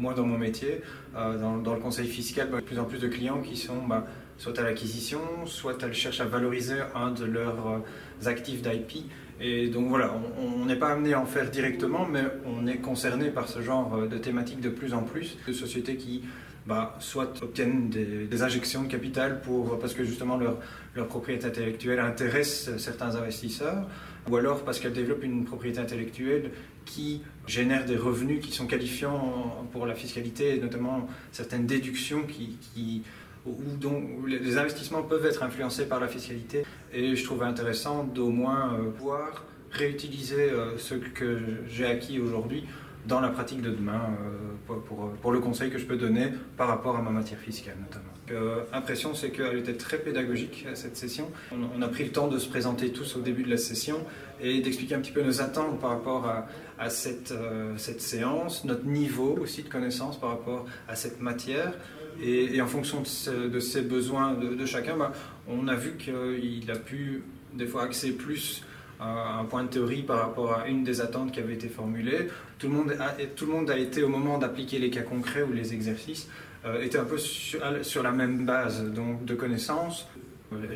moi dans mon métier, dans, dans, le conseil fiscal, bah, de plus en plus de clients qui sont bah, soit à l'acquisition, soit elles cherchent à valoriser un de leurs actifs d'IP. Et donc voilà, on n'est pas amené à en faire directement, mais on est concerné par ce genre de thématiques de plus en plus, de sociétés qui bah, soit obtiennent des, injections de capital pour, parce que justement leur, propriété intellectuelle intéresse certains investisseurs, ou alors parce qu'elles développent une propriété intellectuelle qui génère des revenus qui sont qualifiants pour la fiscalité, et notamment certaines déductions qui dont les investissements peuvent être influencés par la fiscalité. Et je trouve intéressant d'au moins euh, pouvoir réutiliser euh, ce que j'ai acquis aujourd'hui dans la pratique de demain euh, pour, pour, le conseil que je peux donner par rapport à ma matière fiscale notamment. Euh, impression, c'est qu'elle était très pédagogique cette session. On, a pris le temps de se présenter tous au début de la session et d'expliquer un petit peu nos attentes par rapport à, à cette, euh, cette séance, notre niveau aussi de connaissance par rapport à cette matière. Et, en fonction de, ces besoins de, chacun, bah, on a vu qu'il a pu des fois axer plus un point de théorie par rapport à une des attentes qui avait été formulée. Tout le monde a, tout le monde a été, au moment d'appliquer les cas concrets ou les exercices, euh, était un peu sur, sur, la même base donc, de connaissances.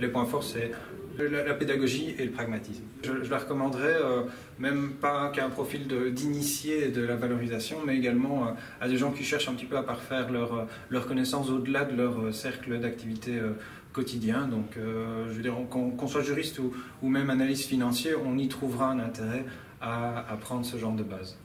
Les points forts, c'est la, pédagogie et le pragmatisme. Je, la recommanderais euh, même pas qu'à un profil d'initié de, la valorisation, mais également euh, à des gens qui cherchent un petit peu à parfaire leur, leur connaissance au-delà de leur cercle d'activité quotidien. Donc, euh, je veux dire, qu'on soit juriste ou, ou, même analyste financier, on y trouvera un intérêt à, à prendre ce genre de base.